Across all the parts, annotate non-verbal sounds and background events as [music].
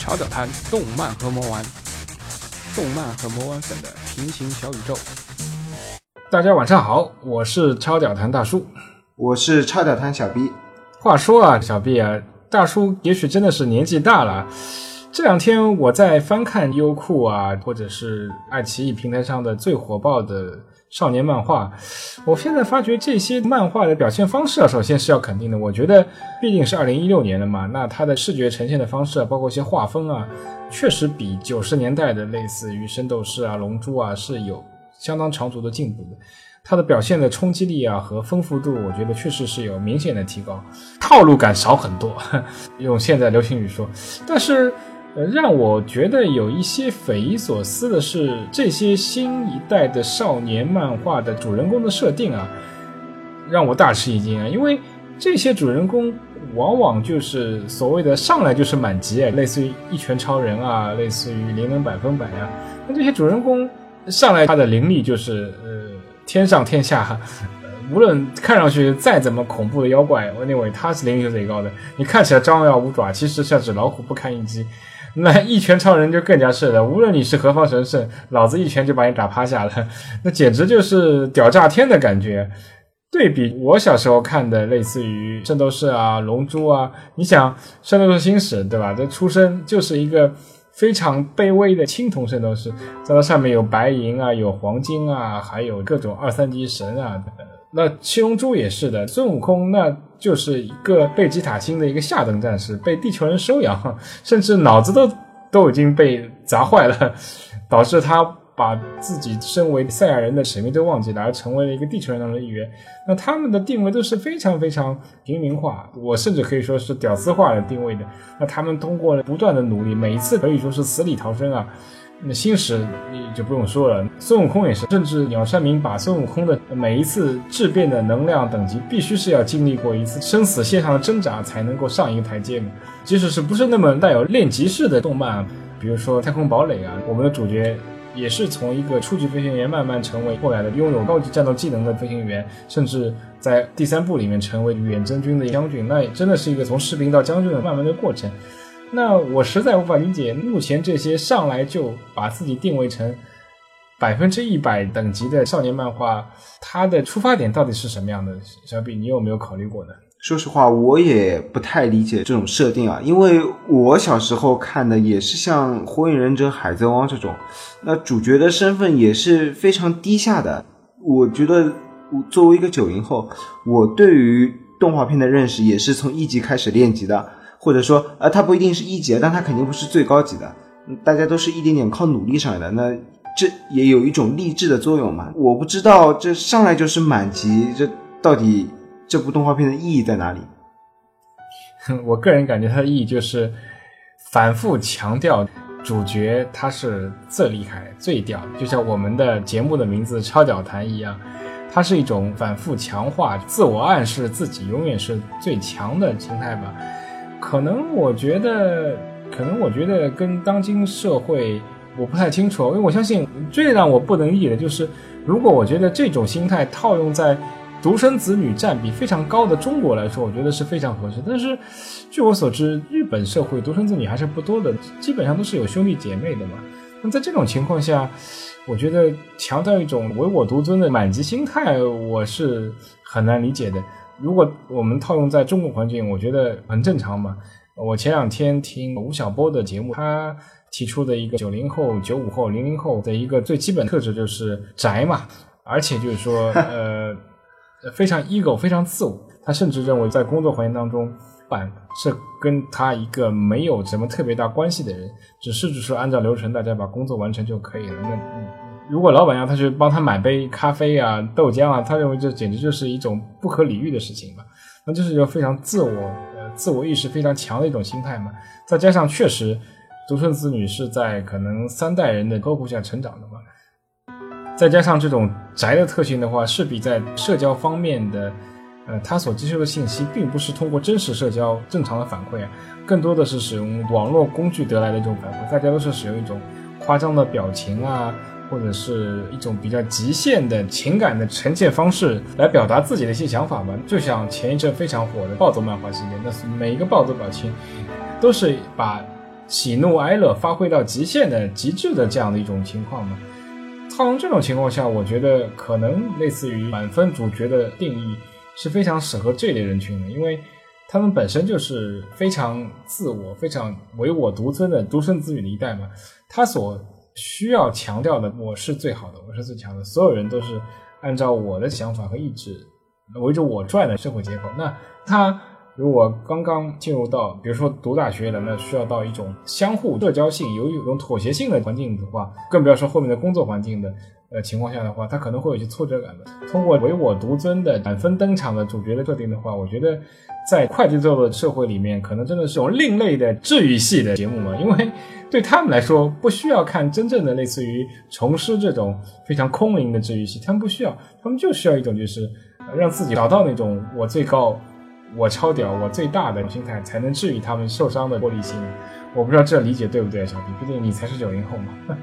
潮脚谈动漫和魔玩，动漫和魔玩粉的平行小宇宙。大家晚上好，我是超屌谈大叔。我是超屌谈小 B。话说啊，小 B 啊，大叔也许真的是年纪大了。这两天我在翻看优酷啊，或者是爱奇艺平台上的最火爆的少年漫画，我现在发觉这些漫画的表现方式啊，首先是要肯定的。我觉得毕竟是二零一六年了嘛，那它的视觉呈现的方式啊，包括一些画风啊，确实比九十年代的类似于《圣斗士》啊、《龙珠》啊是有相当长足的进步的。它的表现的冲击力啊和丰富度，我觉得确实是有明显的提高，套路感少很多。[laughs] 用现在流行语说，但是。呃，让我觉得有一些匪夷所思的是，这些新一代的少年漫画的主人公的设定啊，让我大吃一惊啊！因为这些主人公往往就是所谓的上来就是满级，类似于一拳超人啊，类似于灵能百分百啊。那这些主人公上来他的灵力就是呃天上天下，无论看上去再怎么恐怖的妖怪，我认为他是灵力最高的。你看起来张牙舞爪，其实像只老虎不堪一击。那一拳超人就更加是了，无论你是何方神圣，老子一拳就把你打趴下了，[laughs] 那简直就是屌炸天的感觉。对比我小时候看的，类似于圣斗士啊、龙珠啊，你想圣斗士星矢对吧？这出身就是一个非常卑微的青铜圣斗士，在它上面有白银啊、有黄金啊，还有各种二三级神啊。那七龙珠也是的，孙悟空那就是一个贝吉塔星的一个下等战士，被地球人收养，甚至脑子都都已经被砸坏了，导致他把自己身为赛亚人的使命都忘记了，而成为了一个地球人当中的一员。那他们的定位都是非常非常平民化，我甚至可以说是屌丝化的定位的。那他们通过了不断的努力，每一次可以说是死里逃生啊。那星矢你就不用说了，孙悟空也是，甚至鸟山明把孙悟空的每一次质变的能量等级，必须是要经历过一次生死线上的挣扎才能够上一个台阶嘛。即使是不是那么带有练级式的动漫，比如说《太空堡垒》啊，我们的主角也是从一个初级飞行员慢慢成为后来的拥有高级战斗技能的飞行员，甚至在第三部里面成为远征军的将军，那也真的是一个从士兵到将军的慢慢的过程。那我实在无法理解，目前这些上来就把自己定位成百分之一百等级的少年漫画，它的出发点到底是什么样的？小比，你有没有考虑过呢？说实话，我也不太理解这种设定啊，因为我小时候看的也是像《火影忍者》《海贼王》这种，那主角的身份也是非常低下的。我觉得，作为一个九零后，我对于动画片的认识也是从一级开始练级的。或者说，呃，他不一定是一级，但他肯定不是最高级的。大家都是一点点靠努力上来的，那这也有一种励志的作用嘛。我不知道这上来就是满级，这到底这部动画片的意义在哪里？[laughs] 我个人感觉它的意义就是反复强调主角他是最厉害、最屌，就像我们的节目的名字“超屌谈”一样，它是一种反复强化、自我暗示自己永远是最强的心态吧。可能我觉得，可能我觉得跟当今社会我不太清楚，因为我相信最让我不能理解的就是，如果我觉得这种心态套用在独生子女占比非常高的中国来说，我觉得是非常合适。但是，据我所知，日本社会独生子女还是不多的，基本上都是有兄弟姐妹的嘛。那在这种情况下，我觉得强调一种唯我独尊的满级心态，我是很难理解的。如果我们套用在中国环境，我觉得很正常嘛。我前两天听吴晓波的节目，他提出的一个九零后、九五后、零零后的一个最基本特质就是宅嘛，而且就是说，[laughs] 呃，非常 ego，非常自我。他甚至认为，在工作环境当中，板是跟他一个没有什么特别大关系的人，只是只是按照流程，大家把工作完成就可以了。那。如果老板让他去帮他买杯咖啡啊、豆浆啊，他认为这简直就是一种不可理喻的事情嘛。那就是一个非常自我、呃自我意识非常强的一种心态嘛。再加上确实，独生子女是在可能三代人的呵护下成长的嘛。再加上这种宅的特性的话，势必在社交方面的，呃，他所接收的信息并不是通过真实社交正常的反馈啊，更多的是使用网络工具得来的这种反馈。大家都是使用一种夸张的表情啊。或者是一种比较极限的情感的呈现方式来表达自己的一些想法吧，就像前一阵非常火的暴走漫画系列，那是每一个暴走表情都是把喜怒哀乐发挥到极限的极致的这样的一种情况嘛？套用这种情况下，我觉得可能类似于满分主角的定义是非常适合这类人群的，因为他们本身就是非常自我、非常唯我独尊的独生子女的一代嘛。他所需要强调的，我是最好的，我是最强的，所有人都是按照我的想法和意志围着我转的社会结构。那他。如果刚刚进入到，比如说读大学的，那需要到一种相互社交性、有一种妥协性的环境的话，更不要说后面的工作环境的呃情况下的话，他可能会有些挫折感的。通过唯我独尊的满分登场的主角的设定的话，我觉得在快节奏的社会里面，可能真的是种另类的治愈系的节目嘛，因为对他们来说，不需要看真正的类似于重师这种非常空灵的治愈系，他们不需要，他们就需要一种就是让自己找到那种我最高。我超屌，我最大的心态才能治愈他们受伤的玻璃心。我不知道这理解对不对，小弟，毕竟你才是九零后嘛。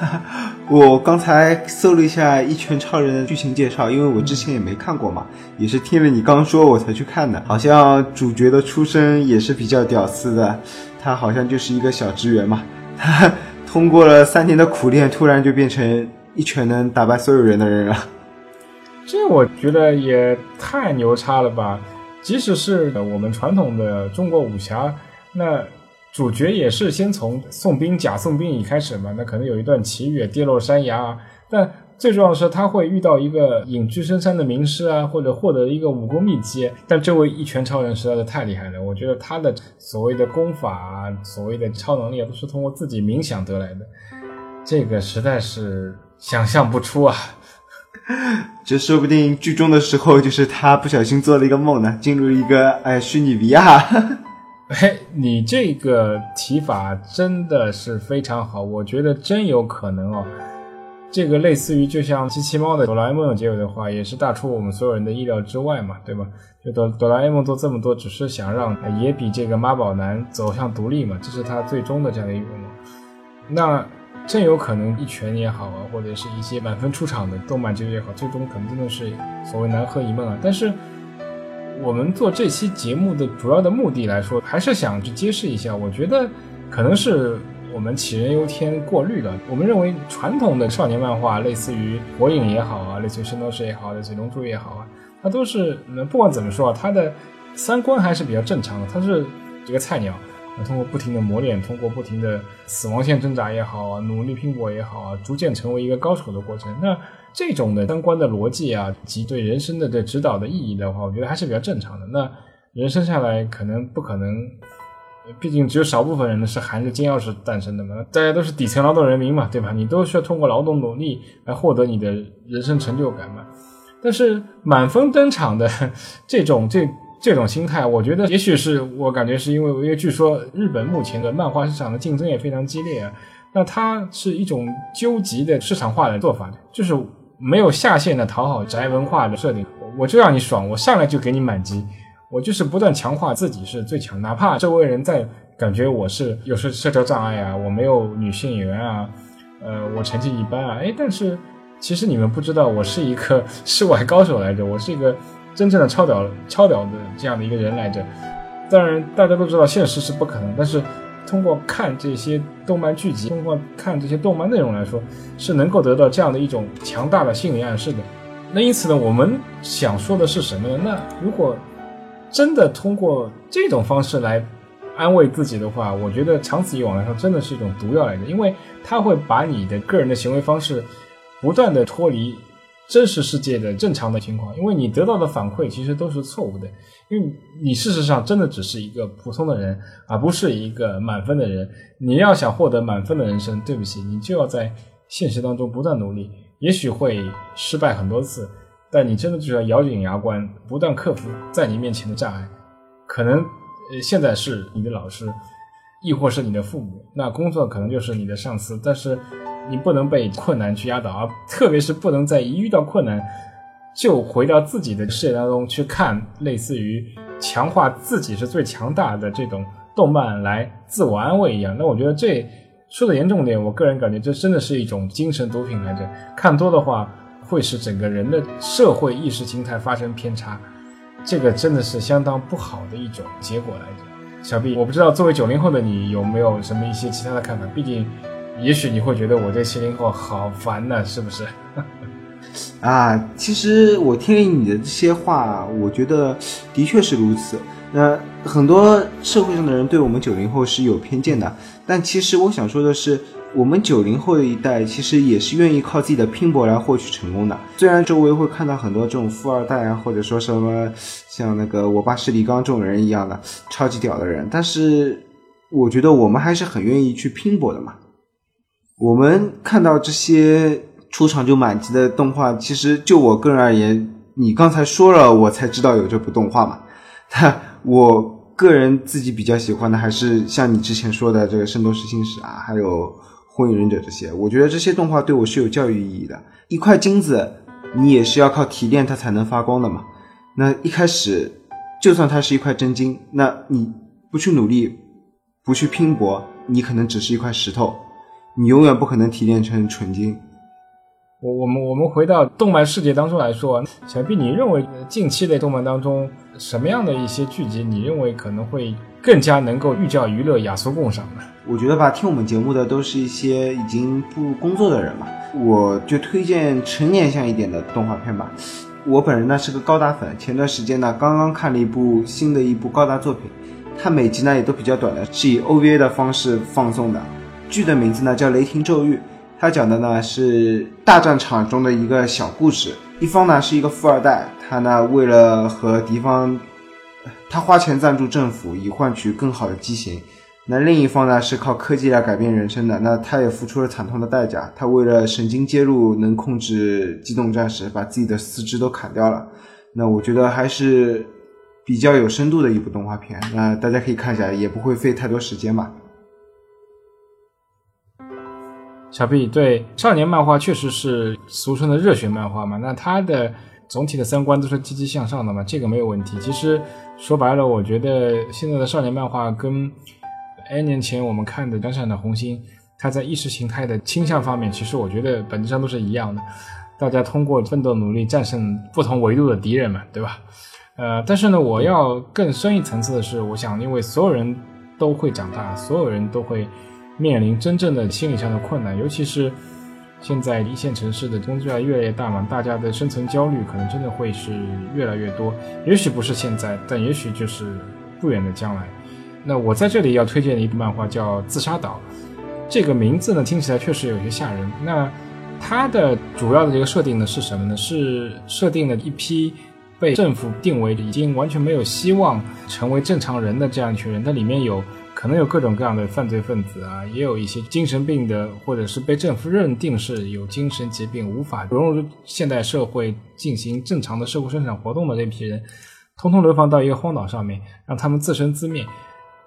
[laughs] 我刚才搜了一下《一拳超人》的剧情介绍，因为我之前也没看过嘛，也是听了你刚说我才去看的。好像主角的出身也是比较屌丝的，他好像就是一个小职员嘛。他 [laughs] 通过了三年的苦练，突然就变成一拳能打败所有人的人了。这我觉得也太牛叉了吧！即使是我们传统的中国武侠，那主角也是先从宋兵假宋兵乙开始嘛，那可能有一段奇遇，跌落山崖啊。但最重要的是，他会遇到一个隐居深山的名师啊，或者获得一个武功秘籍。但这位一拳超人实在是太厉害了，我觉得他的所谓的功法啊，所谓的超能力啊，都是通过自己冥想得来的，这个实在是想象不出啊。这说不定剧中的时候，就是他不小心做了一个梦呢，进入一个哎虚拟 VR。[laughs] 哎，你这个提法真的是非常好，我觉得真有可能哦。这个类似于就像机器猫的哆啦 A 梦的结尾的话，也是大出我们所有人的意料之外嘛，对吧？就哆哆啦 A 梦做这么多，只是想让也比这个妈宝男走向独立嘛，这是他最终的这样的一个梦。那。真有可能一拳也好啊，或者是一些满分出场的动漫剧也好，最终可能真的是所谓南柯一梦啊。但是我们做这期节目的主要的目的来说，还是想去揭示一下，我觉得可能是我们杞人忧天过虑了。我们认为传统的少年漫画，类似于火影也好啊，类似于圣斗士也好，类似于龙珠也好啊，它都是不管怎么说啊，它的三观还是比较正常的，它是这个菜鸟。通过不停的磨练，通过不停的死亡线挣扎也好啊，努力拼搏也好啊，逐渐成为一个高手的过程。那这种的相关的逻辑啊，及对人生的这指导的意义的话，我觉得还是比较正常的。那人生下来可能不可能，毕竟只有少部分人呢是含着金钥匙诞生的嘛，大家都是底层劳动人民嘛，对吧？你都需要通过劳动努力来获得你的人生成就感嘛。但是满分登场的 [laughs] 这种这。这种心态，我觉得也许是我感觉是因为，因为据说日本目前的漫画市场的竞争也非常激烈啊。那它是一种究极的市场化的做法，就是没有下限的讨好宅文化的设定。我就让你爽，我上来就给你满级，我就是不断强化自己是最强，哪怕周围人在感觉我是有社社交障碍啊，我没有女性缘啊，呃，我成绩一般啊，哎，但是其实你们不知道，我是一个世外高手来着，我是一个。真正的超屌、超屌的这样的一个人来着，当然大家都知道现实是不可能，但是通过看这些动漫剧集，通过看这些动漫内容来说，是能够得到这样的一种强大的心理暗示的。那因此呢，我们想说的是什么呢？那如果真的通过这种方式来安慰自己的话，我觉得长此以往来说，真的是一种毒药来着，因为它会把你的个人的行为方式不断的脱离。真实世界的正常的情况，因为你得到的反馈其实都是错误的，因为你事实上真的只是一个普通的人，而不是一个满分的人。你要想获得满分的人生，对不起，你就要在现实当中不断努力，也许会失败很多次，但你真的就要咬紧牙关，不断克服在你面前的障碍。可能呃现在是你的老师，亦或是你的父母，那工作可能就是你的上司，但是。你不能被困难去压倒啊，特别是不能在一遇到困难就回到自己的世界当中去看类似于强化自己是最强大的这种动漫来自我安慰一样。那我觉得这说的严重点，我个人感觉这真的是一种精神毒品来着。看多的话会使整个人的社会意识形态发生偏差，这个真的是相当不好的一种结果来着。小毕我不知道作为九零后的你有没有什么一些其他的看法？毕竟，也许你会觉得我这七零后好烦呢，是不是？[laughs] 啊，其实我听了你的这些话，我觉得的确是如此。那很多社会上的人对我们九零后是有偏见的，但其实我想说的是。我们九零后一代其实也是愿意靠自己的拼搏来获取成功的。虽然周围会看到很多这种富二代啊，或者说什么像那个我爸是李刚这种人一样的超级屌的人，但是我觉得我们还是很愿意去拼搏的嘛。我们看到这些出场就满级的动画，其实就我个人而言，你刚才说了，我才知道有这部动画嘛。我个人自己比较喜欢的还是像你之前说的这个《圣斗士星矢》啊，还有。火影忍者这些，我觉得这些动画对我是有教育意义的。一块金子，你也是要靠提炼它才能发光的嘛。那一开始，就算它是一块真金，那你不去努力，不去拼搏，你可能只是一块石头，你永远不可能提炼成纯金。我我们我们回到动漫世界当中来说，小 B，你认为近期的动漫当中什么样的一些剧集，你认为可能会更加能够寓教于乐、雅俗共赏呢？我觉得吧，听我们节目的都是一些已经步入工作的人嘛，我就推荐成年向一点的动画片吧。我本人呢是个高达粉，前段时间呢刚刚看了一部新的一部高达作品，它每集呢也都比较短的，是以 OVA 的方式放送的。剧的名字呢叫《雷霆咒域》，它讲的呢是大战场中的一个小故事。一方呢是一个富二代，他呢为了和敌方，他花钱赞助政府，以换取更好的机型。那另一方呢是靠科技来改变人生的，那他也付出了惨痛的代价。他为了神经接入能控制机动战士，把自己的四肢都砍掉了。那我觉得还是比较有深度的一部动画片，那大家可以看一下，也不会费太多时间吧。小 B 对少年漫画确实是俗称的热血漫画嘛？那它的总体的三观都是积极向上的嘛？这个没有问题。其实说白了，我觉得现在的少年漫画跟 N 年前我们看的《闪闪的红星》，它在意识形态的倾向方面，其实我觉得本质上都是一样的。大家通过奋斗努力战胜不同维度的敌人嘛，对吧？呃，但是呢，我要更深一层次的是，我想，因为所有人都会长大，所有人都会面临真正的心理上的困难，尤其是现在一线城市的工作量越来越大嘛，大家的生存焦虑可能真的会是越来越多。也许不是现在，但也许就是不远的将来。那我在这里要推荐的一部漫画叫《自杀岛》，这个名字呢听起来确实有些吓人。那它的主要的这个设定呢是什么呢？是设定了一批被政府定为已经完全没有希望成为正常人的这样一群人。它里面有可能有各种各样的犯罪分子啊，也有一些精神病的，或者是被政府认定是有精神疾病、无法融入现代社会进行正常的社会生产活动的那批人，通通流放到一个荒岛上面，让他们自生自灭。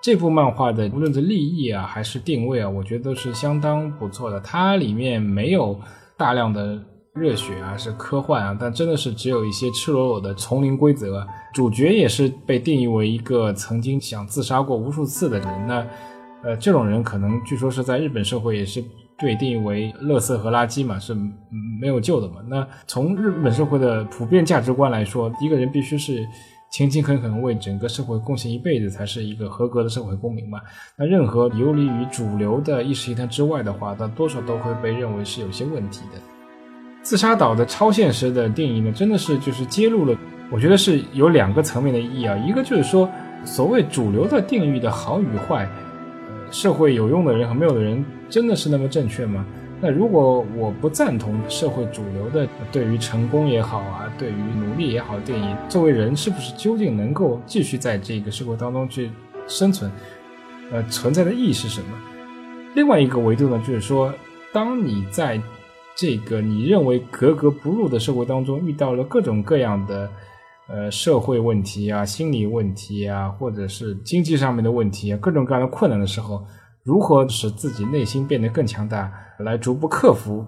这部漫画的无论是立意啊，还是定位啊，我觉得都是相当不错的。它里面没有大量的热血啊，是科幻啊，但真的是只有一些赤裸裸的丛林规则。主角也是被定义为一个曾经想自杀过无数次的人。那呃，这种人可能据说是在日本社会也是被定义为垃圾和垃圾嘛，是没有救的嘛。那从日本社会的普遍价值观来说，一个人必须是。勤勤恳恳为整个社会贡献一辈子，才是一个合格的社会公民嘛？那任何游离于主流的意识形态之外的话，那多少都会被认为是有些问题的。自杀岛的超现实的定义呢，真的是就是揭露了，我觉得是有两个层面的意义啊。一个就是说，所谓主流的定义的好与坏，呃，社会有用的人和没有的人，真的是那么正确吗？那如果我不赞同社会主流的对于成功也好啊，对于努力也好的定义，作为人是不是究竟能够继续在这个社会当中去生存？呃，存在的意义是什么？另外一个维度呢，就是说，当你在这个你认为格格不入的社会当中遇到了各种各样的呃社会问题啊、心理问题啊，或者是经济上面的问题啊，各种各样的困难的时候。如何使自己内心变得更强大，来逐步克服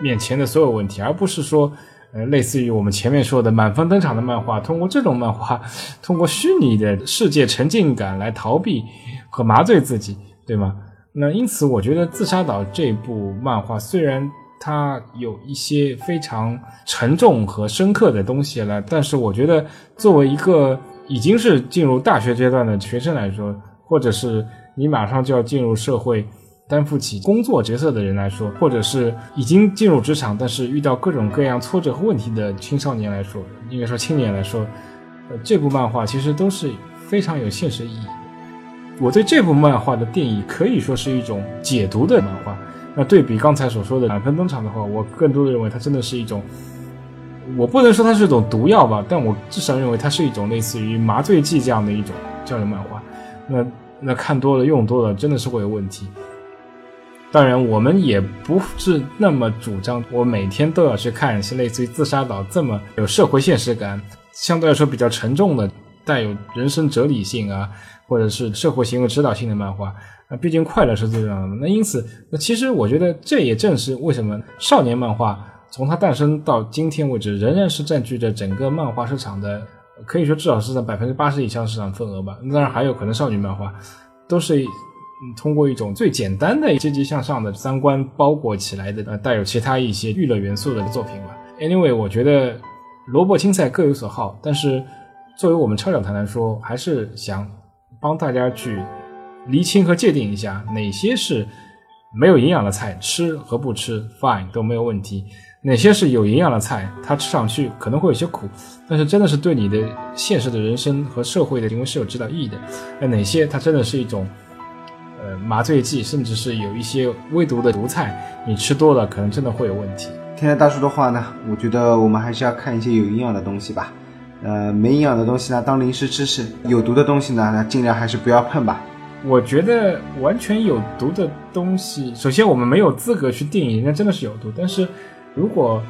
面前的所有问题，而不是说，呃，类似于我们前面说的满分登场的漫画，通过这种漫画，通过虚拟的世界沉浸感来逃避和麻醉自己，对吗？那因此，我觉得《自杀岛》这部漫画虽然它有一些非常沉重和深刻的东西了，但是我觉得作为一个。已经是进入大学阶段的学生来说，或者是你马上就要进入社会。担负起工作角色的人来说，或者是已经进入职场但是遇到各种各样挫折和问题的青少年来说，应该说青年来说，呃，这部漫画其实都是非常有现实意义。我对这部漫画的定义可以说是一种解读的漫画。那对比刚才所说的满分登场的话，我更多的认为它真的是一种，我不能说它是一种毒药吧，但我至少认为它是一种类似于麻醉剂这样的一种这样的漫画。那那看多了用多了，真的是会有问题。当然，我们也不是那么主张我每天都要去看一些类似于《自杀岛》这么有社会现实感、相对来说比较沉重的、带有人生哲理性啊，或者是社会行为指导性的漫画那。毕竟快乐是最重要的。那因此，那其实我觉得这也正是为什么少年漫画从它诞生到今天为止，仍然是占据着整个漫画市场的，可以说至少是在百分之八十以上市场份额吧。那当然还有可能少女漫画都是。通过一种最简单的积极向上的三观包裹起来的，呃，带有其他一些娱乐元素的作品吧。Anyway，我觉得萝卜青菜各有所好，但是作为我们超讲坛来说，还是想帮大家去厘清和界定一下哪些是没有营养的菜，吃和不吃 fine 都没有问题；哪些是有营养的菜，它吃上去可能会有些苦，但是真的是对你的现实的人生和社会的行为是有指导意义的。那哪些它真的是一种。呃，麻醉剂，甚至是有一些微毒的毒菜，你吃多了可能真的会有问题。听了大叔的话呢，我觉得我们还是要看一些有营养的东西吧。呃，没营养的东西呢，当零食吃吃；有毒的东西呢，那尽量还是不要碰吧。我觉得完全有毒的东西，首先我们没有资格去定义人家真的是有毒，但是如果。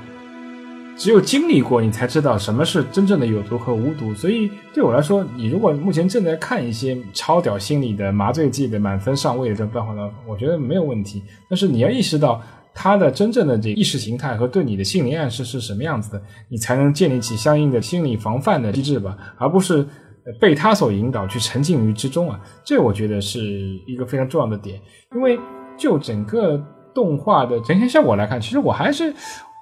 只有经历过，你才知道什么是真正的有毒和无毒。所以对我来说，你如果目前正在看一些超屌心理的麻醉剂的满分上位的这种漫画呢，我觉得没有问题。但是你要意识到它的真正的这意识形态和对你的心理暗示是什么样子的，你才能建立起相应的心理防范的机制吧，而不是被他所引导去沉浸于之中啊。这我觉得是一个非常重要的点。因为就整个动画的呈现效果来看，其实我还是。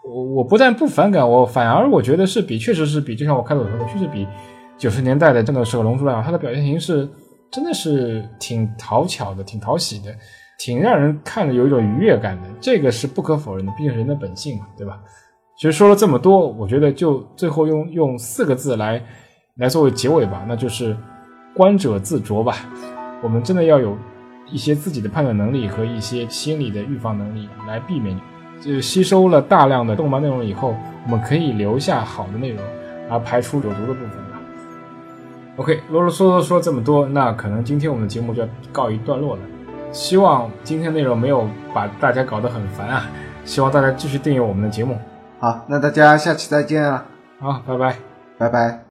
我我不但不反感，我反而我觉得是比，确实是比，就像我开头说的，确实比九十年代的真的是个龙珠来讲，它的表现形式真的是挺讨巧的，挺讨喜的，挺让人看着有一种愉悦感的，这个是不可否认的，毕竟是人的本性嘛，对吧？其实说了这么多，我觉得就最后用用四个字来来作为结尾吧，那就是观者自酌吧。我们真的要有一些自己的判断能力和一些心理的预防能力来避免。就吸收了大量的动漫内容以后，我们可以留下好的内容，而排除有毒的部分吧。OK，啰啰嗦嗦说这么多，那可能今天我们的节目就要告一段落了。希望今天内容没有把大家搞得很烦啊！希望大家继续订阅我们的节目。好，那大家下期再见啊！好，拜拜，拜拜。